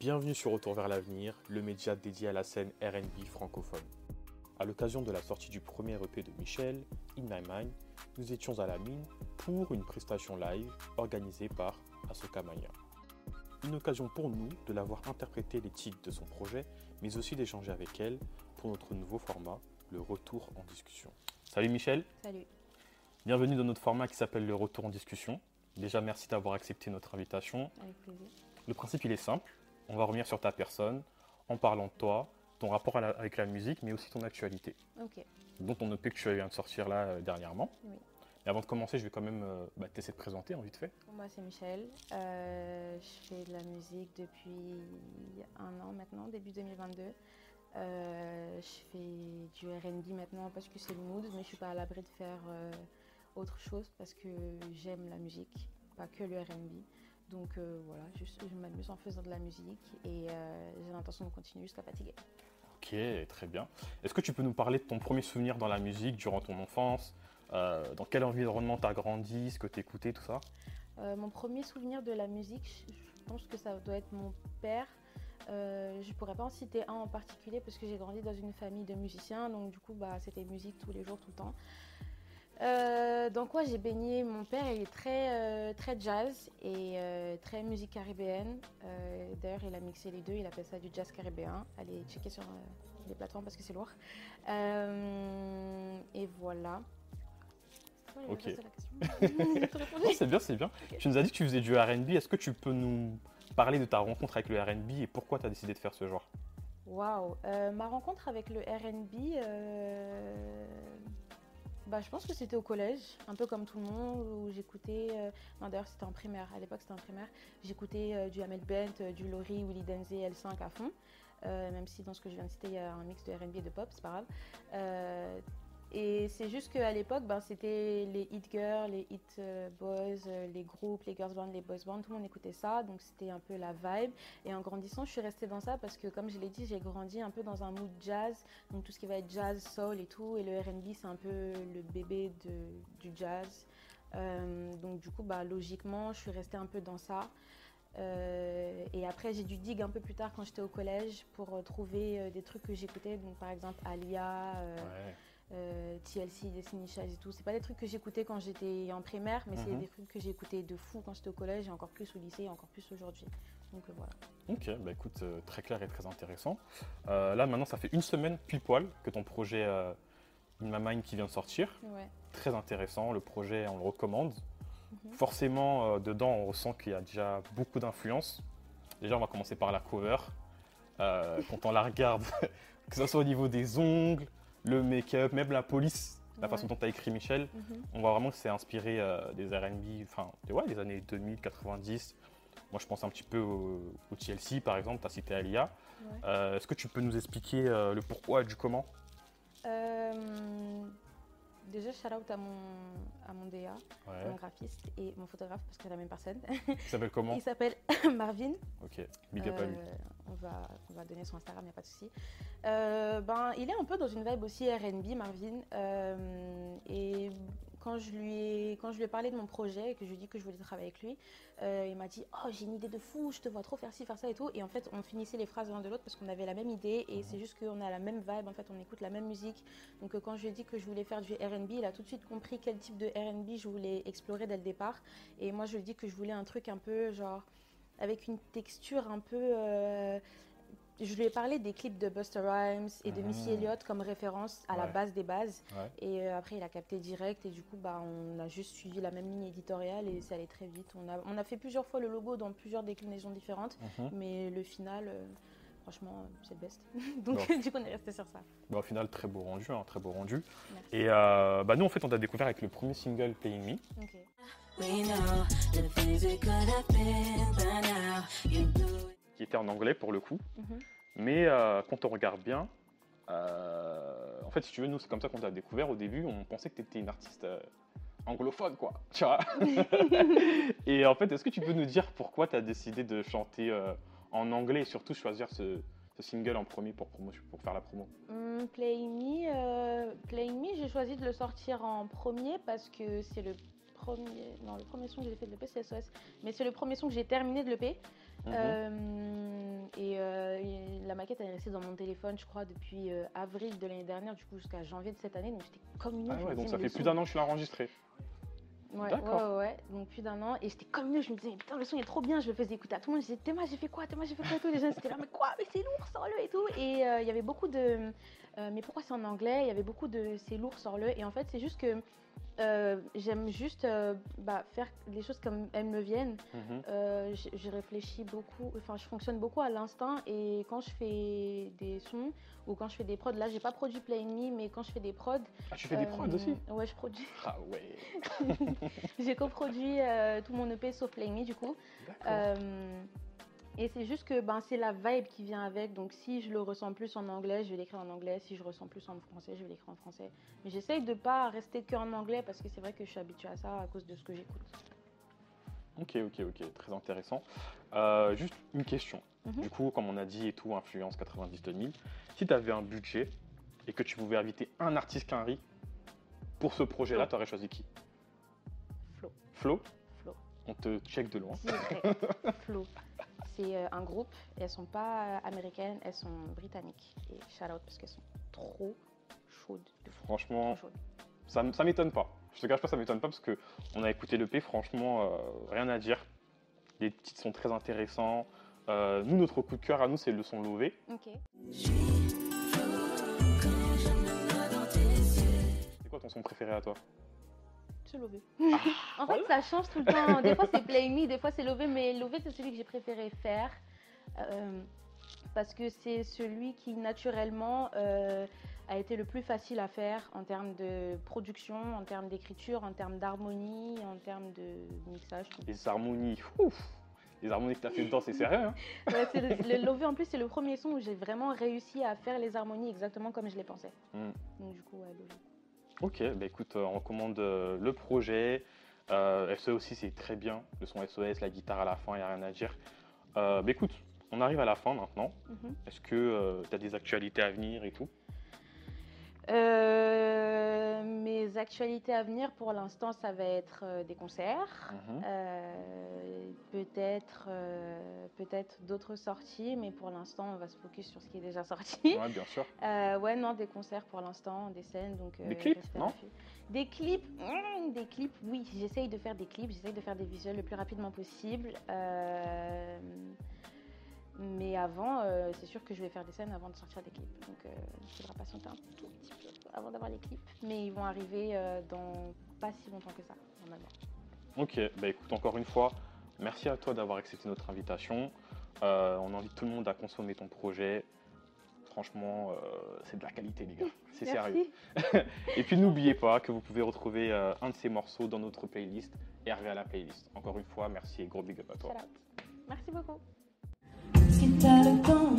Bienvenue sur Retour vers l'avenir, le média dédié à la scène RB francophone. À l'occasion de la sortie du premier EP de Michel, In My Mind, nous étions à la mine pour une prestation live organisée par Asoka Maya. Une occasion pour nous de la voir interpréter les titres de son projet, mais aussi d'échanger avec elle pour notre nouveau format, le retour en discussion. Salut Michel, Salut. bienvenue dans notre format qui s'appelle le retour en discussion. Déjà merci d'avoir accepté notre invitation. Avec plaisir. Le principe il est simple, on va revenir sur ta personne en parlant de toi, ton rapport à la- avec la musique, mais aussi ton actualité, Ok. dont on EP que tu viens de sortir là euh, dernièrement. Oui. Et avant de commencer, je vais quand même euh, bah, t'essayer de présenter en vite fait. Moi, c'est Michel. Euh, je fais de la musique depuis un an maintenant, début 2022. Euh, je fais du RB maintenant parce que c'est le mood, mais je suis pas à l'abri de faire autre chose parce que j'aime la musique, pas que le RB. Donc euh, voilà, je m'amuse en faisant de la musique et euh, j'ai l'intention de continuer jusqu'à fatiguer. Ok, très bien. Est-ce que tu peux nous parler de ton premier souvenir dans la musique durant ton enfance? Euh, Dans quel environnement tu as grandi, ce que tu écoutais, tout ça? Mon premier souvenir de la musique, je pense que ça doit être mon père. Euh, je ne pourrais pas en citer un en particulier parce que j'ai grandi dans une famille de musiciens, donc du coup bah, c'était musique tous les jours, tout le temps. Euh, dans quoi j'ai baigné Mon père il est très, euh, très jazz et euh, très musique caribéenne. D'ailleurs il a mixé les deux, il appelle ça du jazz caribéen. Allez checker sur les plateformes parce que c'est lourd. Et voilà. Ok. c'est bien, c'est bien. Tu nous as dit que tu faisais du RB. Est-ce que tu peux nous parler de ta rencontre avec le RB et pourquoi tu as décidé de faire ce genre? Waouh, ma rencontre avec le RB, bah, je pense que c'était au collège, un peu comme tout le monde, où j'écoutais, euh, non d'ailleurs c'était en primaire, à l'époque c'était en primaire, j'écoutais euh, du Hamel Bent, euh, du Laurie, Willy Denzé, L5 à fond, même si dans ce que je viens de citer il y a un mix de RB et de pop, c'est pas grave. Et c'est juste qu'à l'époque, ben, c'était les hit girls, les hit euh, boys, euh, les groupes, les girls bands, les boys bands, tout le monde écoutait ça, donc c'était un peu la vibe. Et en grandissant, je suis restée dans ça parce que, comme je l'ai dit, j'ai grandi un peu dans un mood jazz, donc tout ce qui va être jazz, soul et tout. Et le RB, c'est un peu le bébé du jazz. Euh, donc, du coup, bah, logiquement, je suis restée un peu dans ça. Et après, j'ai dû dig un peu plus tard quand j'étais au collège pour trouver des trucs que j'écoutais. Donc, par exemple, Alia. Ouais. Euh, TLC, Destiny Child et tout. C'est pas des trucs que j'écoutais quand j'étais en primaire, mais c'est Mhm. des trucs que j'écoutais de fou quand j'étais au collège et encore plus au lycée et encore plus aujourd'hui. Donc euh, voilà. Ok, bah écoute, euh, très clair et très intéressant. Là, maintenant, ça fait une semaine pile poil que ton projet In My Mind qui vient de sortir. Ouais. Très intéressant, le projet, on le recommande. Mhm. Forcément, dedans, on ressent qu'il y a déjà beaucoup d'influence. Déjà, on va commencer par la cover. Quand on la regarde, que ce soit au niveau des ongles, le make-up, même la police, la façon dont tu as écrit Michel, Mhm. on voit vraiment que c'est inspiré euh, des RB, enfin, des- ouais, des années 2000, 90. Moi, je pense un petit peu au, au TLC, par exemple, tu as cité Alia. Ouais. Euh, Est-ce que tu peux nous expliquer euh, le pourquoi du comment? Euh, déjà, shout out à mon, à mon DA, Ouais. mon graphiste et mon photographe parce que c'est la même personne. Il s'appelle comment? Il s'appelle Marvin. Ok, big up à lui. On, va, on va donner son Instagram, il n'y a pas de souci. Euh, ben, il est un peu dans une vibe aussi RB, Marvin. Euh, et quand je, lui ai, quand je lui parlé de mon projet et que je lui ai dit que je voulais travailler avec lui, euh, il m'a dit Oh, j'ai une idée de fou, je te vois trop faire ci, faire ça et tout. Et en fait, on finissait les phrases l'un de l'autre parce qu'on avait la même idée et c'est juste qu'on a la même vibe, en fait, on écoute la même musique. Donc, quand je lui ai dit que je voulais faire du RB, il a tout de suite compris quel type de RB je voulais explorer dès le départ. Et moi, je lui ai dit que je voulais un truc un peu genre avec une texture un peu. euh, je lui ai parlé des clips de Buster Rhymes et de Missy Ah. Elliott comme référence à la base des bases. Ouais. Et euh, après, il a capté direct. Et du coup, bah, on a juste suivi la même ligne éditoriale et ça allait très vite. On a, on a fait plusieurs fois le logo dans plusieurs déclinaisons différentes. Mhm. Mais le final, euh, franchement, c'est le best. Donc, Bon. du coup, on est resté sur ça. Bah, au final, très beau rendu, hein, très beau rendu. Merci. Et bah, nous, en fait, on t'a découvert avec le premier single Playing Me. Ok. We know the things we could have been by now. You blew it. qui était en anglais pour le coup. Mhm. Mais euh, quand on regarde bien, euh, en fait, si tu veux, nous, c'est comme ça qu'on t'a découvert. Au début, on pensait que tu étais une artiste euh, anglophone, quoi. Tu vois Et en fait, est-ce que tu peux nous dire pourquoi tu as décidé de chanter euh, en anglais et surtout choisir ce, ce single en premier pour, promo- pour faire la promo? Hum, Playing Me, euh, Playing Me, j'ai choisi de le sortir en premier parce que c'est le premier, non, le premier son que j'ai fait de l'EP, c'est SOS, mais c'est le premier son que j'ai terminé de l'EP. Mhm. Euh, et, euh, et la maquette elle est restée dans mon téléphone, je crois, depuis euh, avril de l'année dernière, du coup jusqu'à janvier de cette année. Donc j'étais comme une Ah je ouais, donc ça fait plus d'un an que tu l'as enregistré. Ouais, ouais, ouais, donc plus d'un an. Et j'étais comme une ouf, je me disais, putain, le son est trop bien, je le faisais écouter à tout le monde. Je disais, Théma, j'ai fait quoi Théma, j'ai fait quoi et tout. Les gens étaient là, mais quoi Mais c'est lourd, sors-le et tout. Et euh, il y avait beaucoup de. euh, mais pourquoi c'est en anglais? Il y avait beaucoup de c'est lourd, sors-le. Et en fait, c'est juste que euh, j'aime juste euh, bah, faire les choses comme elles me viennent. Mhm. Euh, je réfléchis beaucoup, enfin je fonctionne beaucoup à l'instinct et quand je fais des sons ou quand je fais des prods, là j'ai pas produit Play Me mais quand je fais des prods, Ah, tu fais des prods aussi? Ouais, je produis. Ah ouais, j'ai coproduit tout mon EP sauf Play Me du coup. d'accord. Et c'est juste que ben, c'est la vibe qui vient avec. Donc si je le ressens plus en anglais, je vais l'écrire en anglais. Si je ressens plus en français, je vais l'écrire en français. Mais j'essaye de pas rester que en anglais parce que c'est vrai que je suis habituée à ça à cause de ce que j'écoute. Ok, ok, ok, très intéressant. Euh, juste une question. Mhm. Du coup, comme on a dit et tout, influence 90-2000, si tu avais un budget et que tu pouvais inviter un artiste qu'un riz pour ce projet-là, tu aurais choisi qui? Flo. Flo? Flo. On te check de loin. Flo. C'est euh, un groupe et elles sont pas euh, américaines, elles sont britanniques. Et shout out parce qu'elles sont trop chaudes. de. Franchement, Trop chaudes. ça, ça m'étonne pas. Je te cache pas, ça m'étonne pas parce que on a écouté l'EP, franchement, euh, rien à dire. Les titres sont très intéressants. Euh, nous, notre coup de cœur à nous, c'est le son Lové. C'est quoi ton son préféré à toi? C'est Lové. Ah, en fait, ça change tout le temps. Des fois, c'est Play Me, des fois, c'est Lové. Mais Lové, c'est celui que j'ai préféré faire. euh, parce que c'est celui qui, naturellement, euh, a été le plus facile à faire en termes de production, en termes d'écriture, en termes d'harmonie, en termes de mixage. Les harmonies, ouf Les harmonies que tu as fait dedans, c'est sérieux. Hein? Ouais, c'est le, le Lové, en plus, c'est le premier son où j'ai vraiment réussi à faire les harmonies exactement comme je les pensais. Mm. Donc, du coup, ouais, Lové. Ok, bah écoute, euh, on recommande euh, le projet. Euh, SE aussi, c'est très bien. Le son SOS, la guitare à la fin, il n'y a rien à dire. Euh, bah écoute, on arrive à la fin maintenant. Mhm. Est-ce que tu as des actualités à venir et tout? Euh, mes actualités à venir, pour l'instant, ça va être euh, des concerts. Mhm. Euh, peut-être peut-être d'autres sorties, mais pour l'instant, on va se focus sur ce qui est déjà sorti. Ouais, bien sûr. Ouais, non, des concerts pour l'instant, des scènes. Donc, Des clips, non. Des clips, des clips, oui, j'essaye de faire des clips, j'essaye de faire des visuels le plus rapidement possible. Mais avant, euh, c'est sûr que je vais faire des scènes avant de sortir des clips. Donc, euh, il faudra patienter un tout petit peu avant d'avoir les clips. Mais ils vont arriver euh, dans pas si longtemps que ça, normalement. Ok, bah écoute, encore une fois, merci à toi d'avoir accepté notre invitation. On invite tout le monde à consommer ton projet. Franchement, c'est de la qualité, les gars. C'est sérieux. Et puis n'oubliez pas que vous pouvez retrouver un de ces morceaux dans notre playlist, Hervé à la playlist. Encore une fois, merci et gros big up à toi. Merci beaucoup. Si t'as le temps,